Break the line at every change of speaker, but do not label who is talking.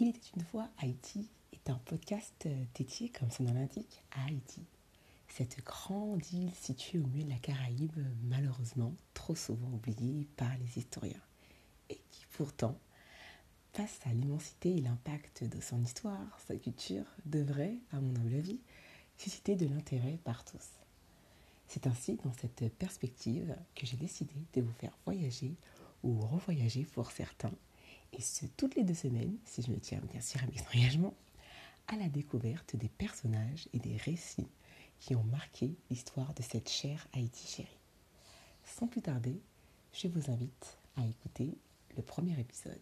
Il était une fois Haïti est un podcast euh, dédié, comme son nom l'indique, à Haïti. Cette grande île située au milieu de la Caraïbe, malheureusement trop souvent oubliée par les historiens, et qui pourtant, face à l'immensité et l'impact de son histoire, sa culture, devrait, à mon humble avis, susciter de l'intérêt par tous. C'est ainsi, dans cette perspective, que j'ai décidé de vous faire voyager ou revoyager pour certains, et ce toutes les deux semaines, si je me tiens bien sûr à mes engagements, à la découverte des personnages et des récits qui ont marqué l'histoire de cette chère Haïti chérie. Sans plus tarder, je vous invite à écouter le premier épisode.